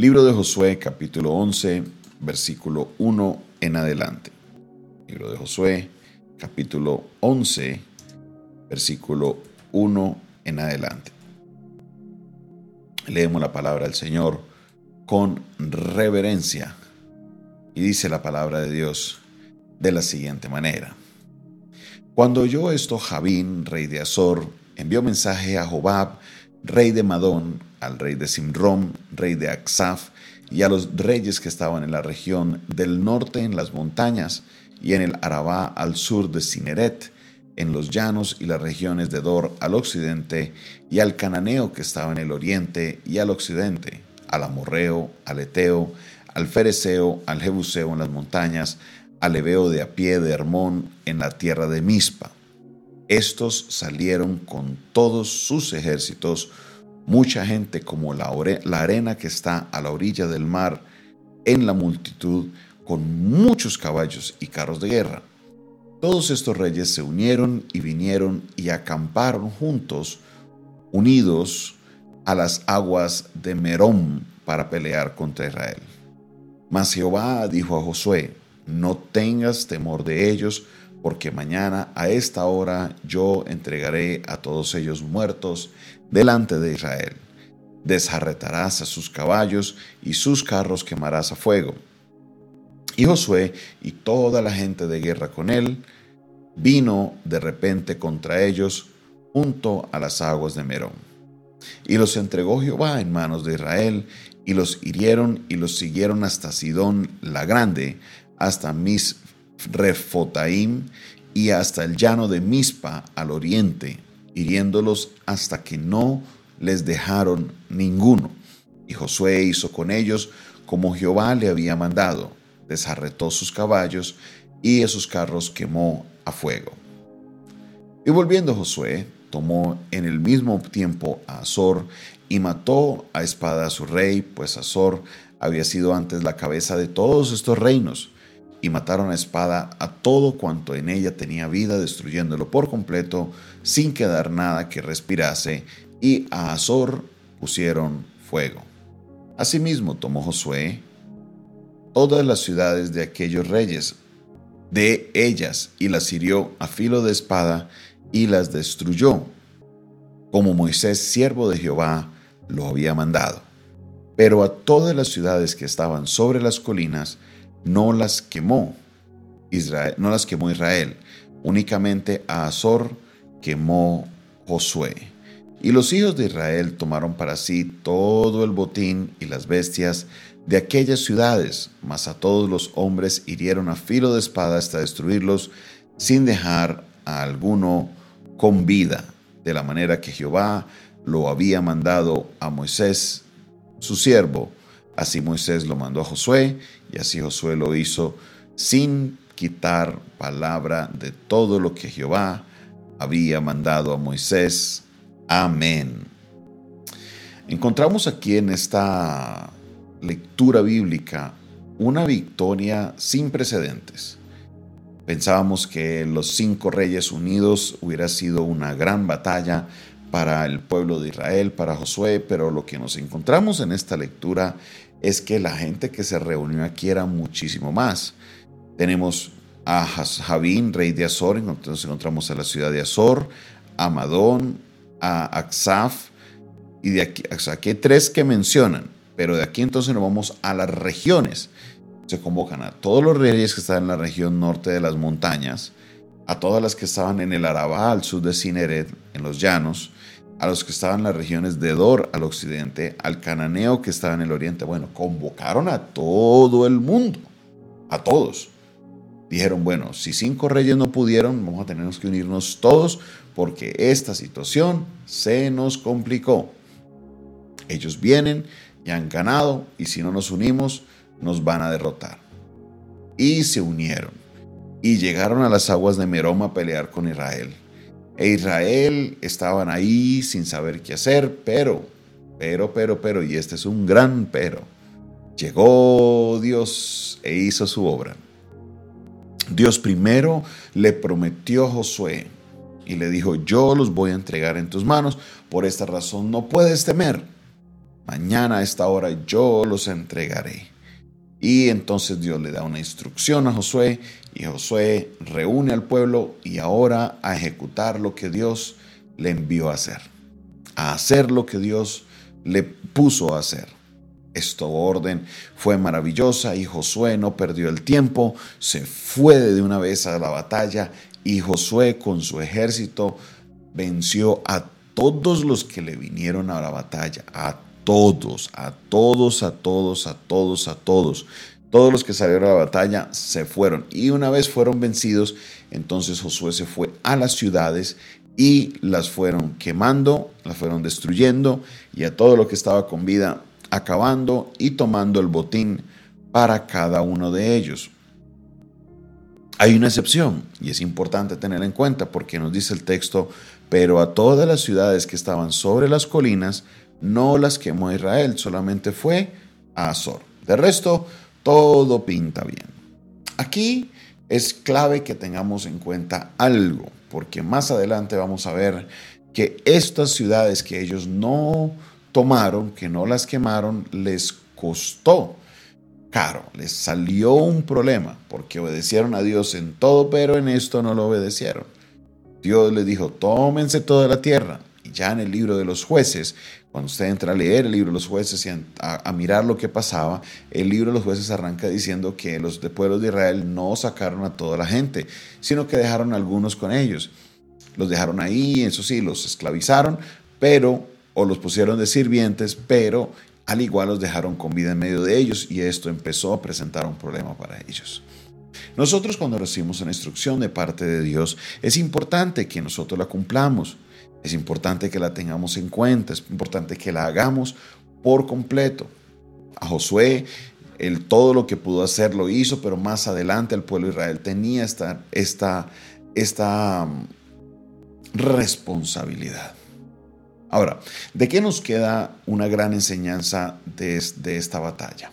Libro de Josué, capítulo 11, versículo 1 en adelante. Libro de Josué, capítulo 11, versículo 1 en adelante. Leemos la palabra del Señor con reverencia. Y dice la palabra de Dios de la siguiente manera. Cuando oyó esto Javín, rey de Azor, envió mensaje a Jobab, rey de Madón, al rey de Simrom, rey de Aksaf, y a los reyes que estaban en la región del norte en las montañas y en el Arabá al sur de Cineret, en los llanos y las regiones de Dor al occidente, y al cananeo que estaba en el oriente y al occidente, al amorreo, al eteo, al fereceo, al jebuseo en las montañas, al ebeo de a pie de Hermón en la tierra de Mispa. Estos salieron con todos sus ejércitos, mucha gente como la, arena que está a la orilla del mar, en la multitud, con muchos caballos y carros de guerra. Todos estos reyes se unieron y vinieron y acamparon juntos, unidos a las aguas de Merón para pelear contra Israel. Mas Jehová dijo a Josué, no tengas temor de ellos, porque mañana a esta hora yo entregaré a todos ellos muertos delante de Israel. Desarretarás a sus caballos y sus carros quemarás a fuego. Y Josué y toda la gente de guerra con él vino de repente contra ellos junto a las aguas de Merón. Y los entregó Jehová en manos de Israel, y los hirieron y los siguieron hasta Sidón la Grande, hasta Misrefotaim y hasta el llano de Mispa al oriente, hiriéndolos hasta que no les dejaron ninguno. Y Josué hizo con ellos como Jehová le había mandado, desarretó sus caballos y esos carros quemó a fuego. Y volviendo Josué, tomó en el mismo tiempo a Azor y mató a espada a su rey, pues Azor había sido antes la cabeza de todos estos reinos y mataron a espada a todo cuanto en ella tenía vida, destruyéndolo por completo, sin quedar nada que respirase, y a Azor pusieron fuego. Asimismo tomó Josué todas las ciudades de aquellos reyes, de ellas, y las hirió a filo de espada, y las destruyó, como Moisés, siervo de Jehová, lo había mandado. Pero a todas las ciudades que estaban sobre las colinas, no las quemó Israel, no las quemó Israel, únicamente a Azor quemó Josué. Y los hijos de Israel tomaron para sí todo el botín y las bestias de aquellas ciudades, mas a todos los hombres hirieron a filo de espada hasta destruirlos, sin dejar a alguno con vida, de la manera que Jehová lo había mandado a Moisés, su siervo, Así Moisés lo mandó a Josué y así Josué lo hizo sin quitar palabra de todo lo que Jehová había mandado a Moisés. Amén. Encontramos aquí en esta lectura bíblica una victoria sin precedentes. Pensábamos que los cinco reyes unidos hubiera sido una gran batalla para el pueblo de Israel, para Josué, pero lo que nos encontramos en esta lectura es que la gente que se reunió aquí era muchísimo más. Tenemos a Javín, rey de Azor, entonces encontramos a la ciudad de Azor, a Madón, a Aksaf, y de aquí, aquí hay tres que mencionan, pero de aquí entonces nos vamos a las regiones. Se convocan a todos los reyes que están en la región norte de las montañas, a todas las que estaban en el Arabá, al sur de Cineret, en los llanos, a los que estaban en las regiones de Dor al occidente, al cananeo que estaba en el oriente. Bueno, convocaron a todo el mundo, a todos. Dijeron, bueno, si cinco reyes no pudieron, vamos a tener que unirnos todos porque esta situación se nos complicó. Ellos vienen y han ganado y si no nos unimos, nos van a derrotar. Y se unieron y llegaron a las aguas de Meroma a pelear con Israel e Israel estaban ahí sin saber qué hacer, pero, pero, pero, pero, y este es un gran pero, llegó Dios e hizo su obra. Dios primero le prometió a Josué y le dijo, yo los voy a entregar en tus manos, por esta razón no puedes temer. mañana a esta hora yo los entregaré. Y entonces Dios le da una instrucción a Josué y Josué reúne al pueblo y ahora a ejecutar lo que Dios le envió a hacer, a hacer lo que Dios le puso a hacer. Esta orden fue maravillosa y Josué no perdió el tiempo, se fue de una vez a la batalla y Josué con su ejército venció a todos los que le vinieron a la batalla, a todos, a todos, a todos, a todos, a todos. Todos los que salieron a la batalla se fueron y una vez fueron vencidos, entonces Josué se fue a las ciudades y las fueron quemando, las fueron destruyendo y a todo lo que estaba con vida acabando y tomando el botín para cada uno de ellos. Hay una excepción y es importante tener en cuenta porque nos dice el texto, pero a todas las ciudades que estaban sobre las colinas no las quemó Israel, solamente fue a Azor. De resto, todo pinta bien. Aquí es clave que tengamos en cuenta algo, porque más adelante vamos a ver que estas ciudades que ellos no tomaron, que no las quemaron, les costó caro, les salió un problema, porque obedecieron a Dios en todo, pero en esto no lo obedecieron. Dios les dijo, tómense toda la tierra. Y ya en el libro de los jueces, cuando usted entra a leer el libro de los jueces y a, mirar lo que pasaba, el libro de los jueces arranca diciendo que los pueblos de Israel no sacaron a toda la gente, sino que dejaron a algunos con ellos. Los dejaron ahí, eso sí, los esclavizaron, pero, o los pusieron de sirvientes, pero al igual los dejaron con vida en medio de ellos y esto empezó a presentar un problema para ellos. Nosotros cuando recibimos una instrucción de parte de Dios, es importante que nosotros la cumplamos. Es importante que la tengamos en cuenta, es importante que la hagamos por completo. A Josué, el, todo lo que pudo hacer lo hizo, pero más adelante el pueblo de Israel tenía esta, esta, esta um, responsabilidad. Ahora, ¿de qué nos queda una gran enseñanza de, esta batalla?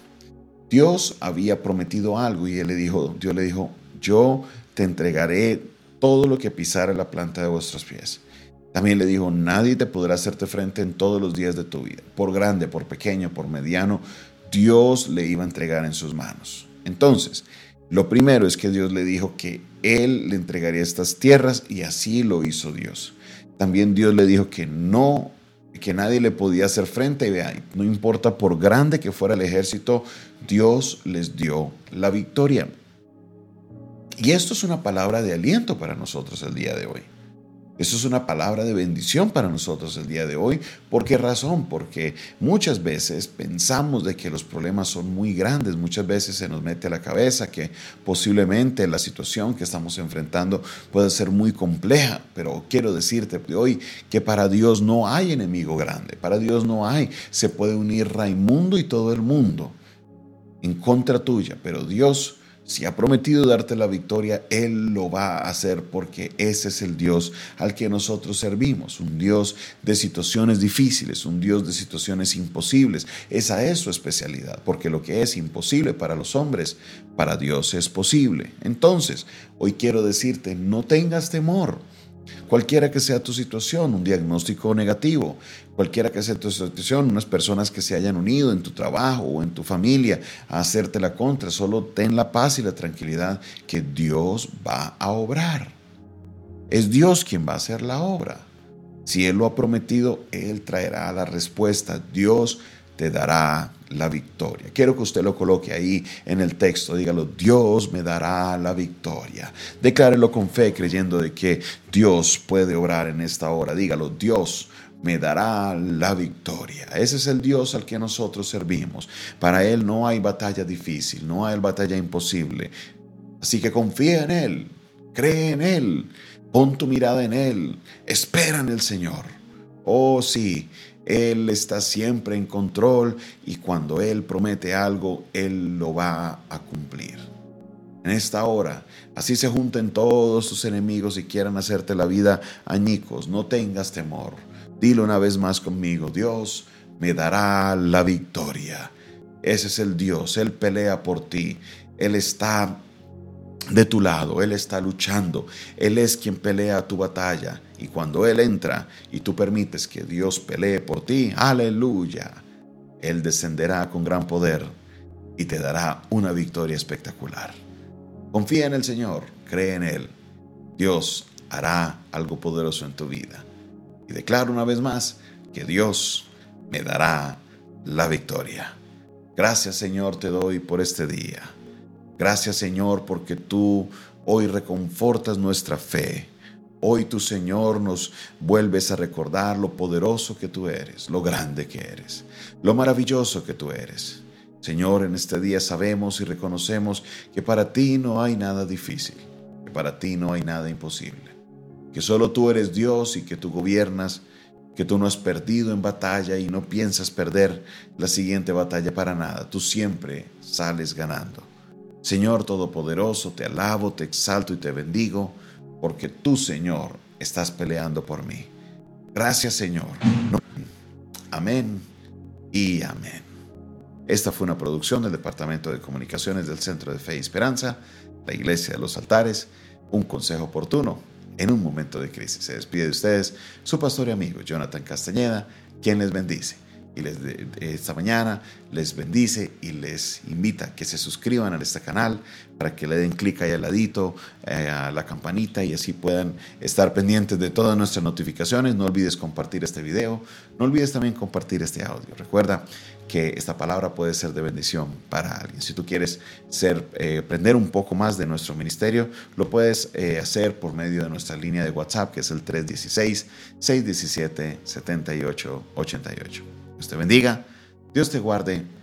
Dios había prometido algo y él le dijo, Dios le dijo, yo te entregaré todo lo que pisara la planta de vuestros pies. También le dijo, nadie te podrá hacerte frente en todos los días de tu vida, por grande, por pequeño, por mediano, Dios le iba a entregar en sus manos. Entonces, lo primero es que Dios le dijo que Él le entregaría estas tierras y así lo hizo Dios. También Dios le dijo que no, que nadie le podía hacer frente y vea, no importa por grande que fuera el ejército, Dios les dio la victoria. Y esto es una palabra de aliento para nosotros el día de hoy. Eso es una palabra de bendición para nosotros el día de hoy. ¿Por qué razón? Porque muchas veces pensamos de que los problemas son muy grandes, muchas veces se nos mete a la cabeza que posiblemente la situación que estamos enfrentando puede ser muy compleja, pero quiero decirte hoy que para Dios no hay enemigo grande, para Dios no hay, se puede unir Raimundo y todo el mundo en contra tuya, pero Dios si ha prometido darte la victoria, Él lo va a hacer porque ese es el Dios al que nosotros servimos, un Dios de situaciones difíciles, un Dios de situaciones imposibles. Esa es su especialidad, porque lo que es imposible para los hombres, para Dios es posible. Entonces, hoy quiero decirte, no tengas temor. Cualquiera que sea tu situación, un diagnóstico negativo, cualquiera que sea tu situación, unas personas que se hayan unido en tu trabajo o en tu familia a hacerte la contra, solo ten la paz y la tranquilidad que Dios va a obrar. Es Dios quien va a hacer la obra. Si Él lo ha prometido, Él traerá la respuesta. Dios te dará la victoria. Quiero que usted lo coloque ahí en el texto. Dígalo, Dios me dará la victoria. Declárelo con fe, creyendo de que Dios puede obrar en esta hora. Dígalo, Dios me dará la victoria. Ese es el Dios al que nosotros servimos. Para Él no hay batalla difícil, no hay batalla imposible. Así que confía en Él, cree en Él, pon tu mirada en Él, espera en el Señor. Oh sí, él está siempre en control y cuando Él promete algo, Él lo va a cumplir. En esta hora, así se junten todos tus enemigos y quieran hacerte la vida añicos. No tengas temor. Dilo una vez más conmigo, Dios me dará la victoria. Ese es el Dios, Él pelea por ti. Él está de tu lado, Él está luchando, Él es quien pelea tu batalla. Y cuando Él entra y tú permites que Dios pelee por ti, aleluya, Él descenderá con gran poder y te dará una victoria espectacular. Confía en el Señor, cree en Él. Dios hará algo poderoso en tu vida. Y declaro una vez más que Dios me dará la victoria. Gracias Señor te doy por este día. Gracias Señor porque tú hoy reconfortas nuestra fe. Hoy tu Señor nos vuelves a recordar lo poderoso que tú eres, lo grande que eres, lo maravilloso que tú eres. Señor, en este día sabemos y reconocemos que para ti no hay nada difícil, que para ti no hay nada imposible, que solo tú eres Dios y que tú gobiernas, que tú no has perdido en batalla y no piensas perder la siguiente batalla para nada, tú siempre sales ganando. Señor Todopoderoso, te alabo, te exalto y te bendigo, porque tú, Señor, estás peleando por mí. Gracias, Señor. Amén y amén. Esta fue una producción del Departamento de Comunicaciones del Centro de Fe y Esperanza, la Iglesia de los Altares, un consejo oportuno en un momento de crisis. Se despide de ustedes su pastor y amigo Jonathan Castañeda, quien les bendice y les esta mañana les bendice y les invita que se suscriban a este canal para que le den clic ahí al ladito eh, a la campanita y así puedan estar pendientes de todas nuestras notificaciones. No olvides compartir este video, no olvides también compartir este audio. Recuerda que esta palabra puede ser de bendición para alguien. Si tú quieres ser, eh, aprender un poco más de nuestro ministerio, lo puedes eh, hacer por medio de nuestra línea de WhatsApp, que es el 316-617-7888. Dios te bendiga, Dios te guarde